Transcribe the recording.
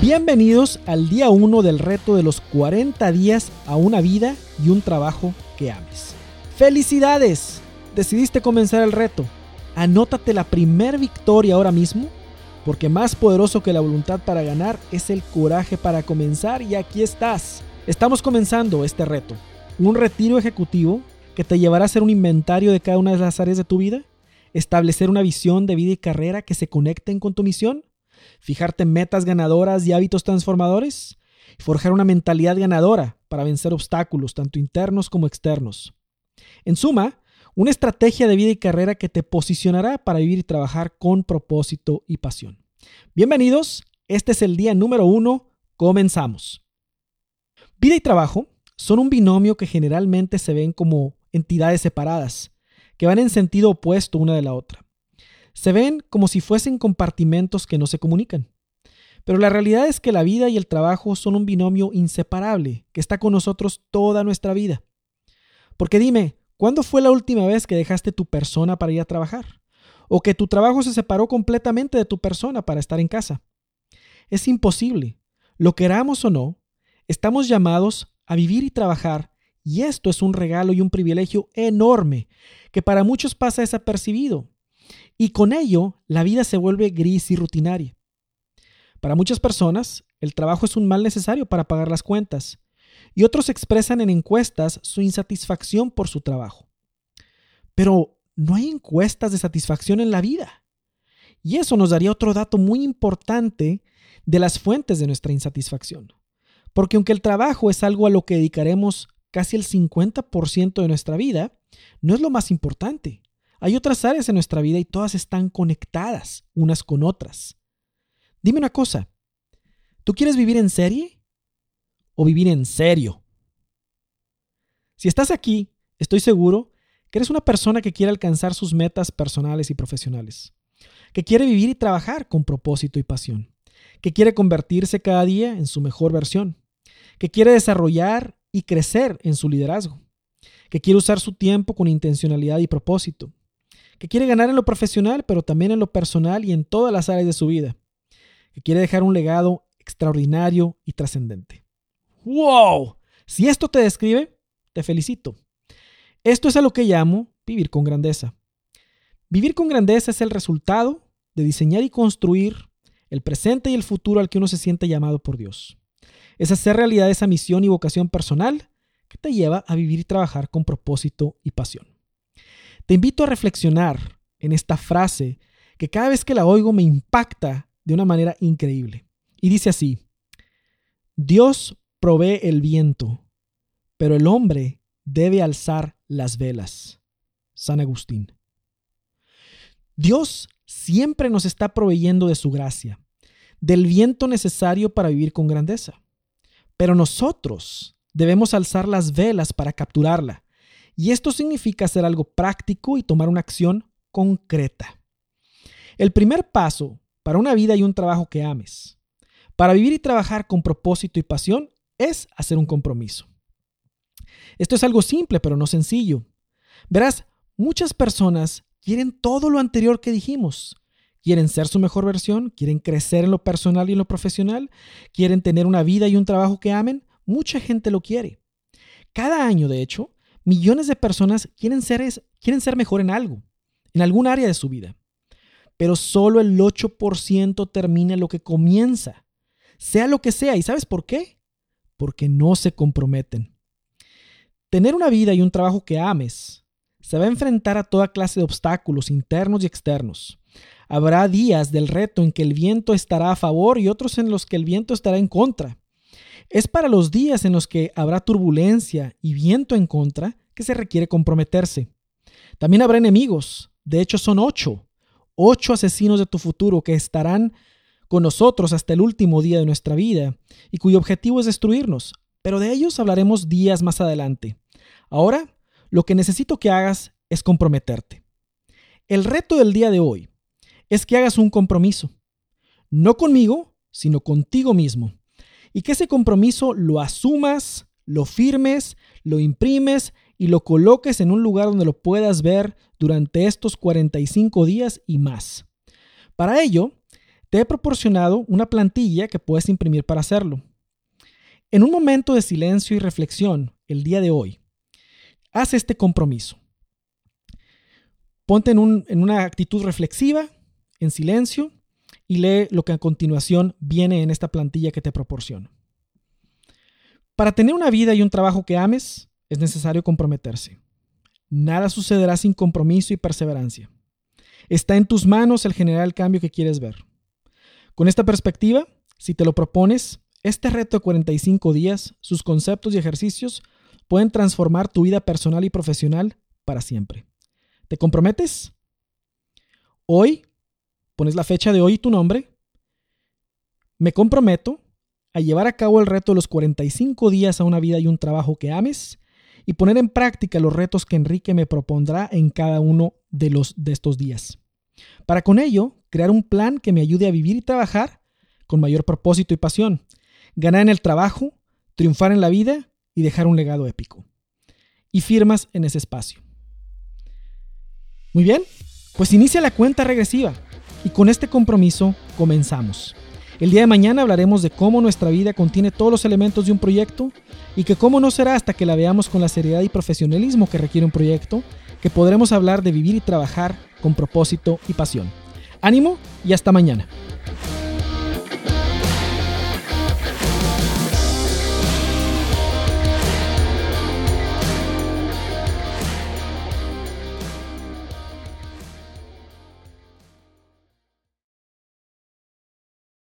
Bienvenidos al día 1 del reto de los 40 días a una vida y un trabajo que ames. ¡Felicidades! Decidiste comenzar el reto. Anótate la primer victoria ahora mismo, porque más poderoso que la voluntad para ganar es el coraje para comenzar y aquí estás. Estamos comenzando este reto, un retiro ejecutivo que te llevará a hacer un inventario de cada una de las áreas de tu vida, establecer una visión de vida y carrera que se conecten con tu misión fijarte metas ganadoras y hábitos transformadores, y forjar una mentalidad ganadora para vencer obstáculos, tanto internos como externos. En suma, una estrategia de vida y carrera que te posicionará para vivir y trabajar con propósito y pasión. Bienvenidos, este es el día número uno, comenzamos. Vida y trabajo son un binomio que generalmente se ven como entidades separadas, que van en sentido opuesto una de la otra. Se ven como si fuesen compartimentos que no se comunican. Pero la realidad es que la vida y el trabajo son un binomio inseparable que está con nosotros toda nuestra vida. Porque dime, ¿cuándo fue la última vez que dejaste tu persona para ir a trabajar? ¿O que tu trabajo se separó completamente de tu persona para estar en casa? Es imposible. Lo queramos o no, estamos llamados a vivir y trabajar y esto es un regalo y un privilegio enorme que para muchos pasa desapercibido y con ello la vida se vuelve gris y rutinaria. Para muchas personas, el trabajo es un mal necesario para pagar las cuentas, y otros expresan en encuestas su insatisfacción por su trabajo. Pero no hay encuestas de satisfacción en la vida. Y eso nos daría otro dato muy importante de las fuentes de nuestra insatisfacción. Porque aunque el trabajo es algo a lo que dedicaremos casi el 50% de nuestra vida, no es lo más importante. Hay otras áreas en nuestra vida y todas están conectadas unas con otras. Dime una cosa, ¿tú quieres vivir en serie o vivir en serio? Si estás aquí, estoy seguro que eres una persona que quiere alcanzar sus metas personales y profesionales, que quiere vivir y trabajar con propósito y pasión, que quiere convertirse cada día en su mejor versión, que quiere desarrollar y crecer en su liderazgo, que quiere usar su tiempo con intencionalidad y propósito, que quiere ganar en lo profesional, pero también en lo personal y en todas las áreas de su vida, que quiere dejar un legado extraordinario y trascendente. ¡Wow! Si esto te describe, te felicito. Esto es a lo que llamo vivir con grandeza. Vivir con grandeza es el resultado de diseñar y construir el presente y el futuro al que uno se siente llamado por Dios. Es hacer realidad esa misión y vocación personal que te lleva a vivir y trabajar con propósito y pasión. Te invito a reflexionar en esta frase que cada vez que la oigo me impacta de una manera increíble. Y dice así, Dios provee el viento, pero el hombre debe alzar las velas. San Agustín. Dios siempre nos está proveyendo de su gracia, del viento necesario para vivir con grandeza. Pero nosotros debemos alzar las velas para capturarla y esto significa hacer algo práctico y tomar una acción concreta. El primer paso para una vida y un trabajo que ames, para vivir y trabajar con propósito y pasión, es hacer un compromiso. Esto es algo simple, pero no sencillo. Verás, muchas personas quieren todo lo anterior que dijimos. Quieren ser su mejor versión, quieren crecer en lo personal y en lo profesional, quieren tener una vida y un trabajo que amen. Mucha gente lo quiere. Cada año, de hecho, Millones de personas quieren ser, quieren ser mejor en algo, en algún área de su vida. Pero solo el 8% termina lo que comienza, sea lo que sea. ¿Y sabes por qué? Porque no se comprometen. Tener una vida y un trabajo que ames se va a enfrentar a toda clase de obstáculos internos y externos. Habrá días del reto en que el viento estará a favor y otros en los que el viento estará en contra. Es para los días en los que habrá turbulencia y viento en contra que se requiere comprometerse. También habrá enemigos, de hecho son ocho, ocho asesinos de tu futuro que estarán con nosotros hasta el último día de nuestra vida y cuyo objetivo es destruirnos, pero de ellos hablaremos días más adelante. Ahora, lo que necesito que hagas es comprometerte. El reto del día de hoy es que hagas un compromiso, no conmigo, sino contigo mismo y que ese compromiso lo asumas, lo firmes, lo imprimes y lo coloques en un lugar donde lo puedas ver durante estos 45 días y más. Para ello, te he proporcionado una plantilla que puedes imprimir para hacerlo. En un momento de silencio y reflexión, el día de hoy, haz este compromiso. Ponte en, en una actitud reflexiva, en silencio, y lee lo que a continuación viene en esta plantilla que te proporciono. Para tener una vida y un trabajo que ames, es necesario comprometerse. Nada sucederá sin compromiso y perseverancia. Está en tus manos el generar el cambio que quieres ver. Con esta perspectiva, si te lo propones, este reto de 45 días, sus conceptos y ejercicios pueden transformar tu vida personal y profesional para siempre. ¿Te comprometes? Hoy pones la fecha de hoy y tu nombre. Me comprometo a llevar a cabo el reto de los 45 días a una vida y un trabajo que ames y poner en práctica los retos que Enrique me propondrá en cada uno de, los, de estos días. Para con ello, crear un plan que me ayude a vivir y trabajar con mayor propósito y pasión, ganar en el trabajo, triunfar en la vida y dejar un legado épico. Y firmas en ese espacio. Muy bien, pues inicia la cuenta regresiva. Y con este compromiso comenzamos. El día de mañana hablaremos de cómo nuestra vida contiene todos los elementos de un proyecto y que cómo no será hasta que la veamos con la seriedad y profesionalismo que requiere un proyecto, que podremos hablar de vivir y trabajar con propósito y pasión. Ánimo y hasta mañana.